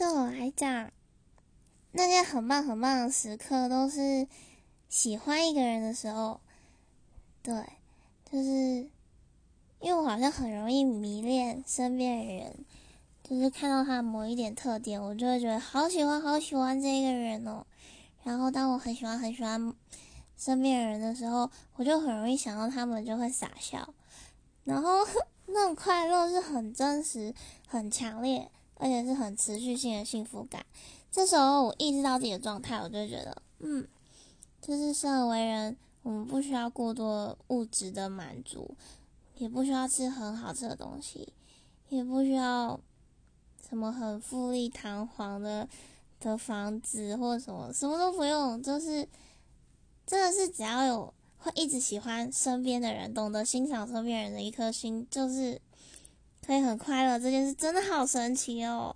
对我来讲，那些很棒很棒的时刻，都是喜欢一个人的时候。对，就是因为我好像很容易迷恋身边的人，就是看到他某一点特点，我就会觉得好喜欢好喜欢这个人哦。然后当我很喜欢很喜欢身边的人的时候，我就很容易想到他们，就会傻笑。然后 那种快乐是很真实、很强烈。而且是很持续性的幸福感。这时候我意识到自己的状态，我就觉得，嗯，就是生而为人，我们不需要过多物质的满足，也不需要吃很好吃的东西，也不需要什么很富丽堂皇的的房子或什么，什么都不用，就是真的是只要有会一直喜欢身边的人，懂得欣赏身边人的一颗心，就是。可以很快乐，这件事真的好神奇哦。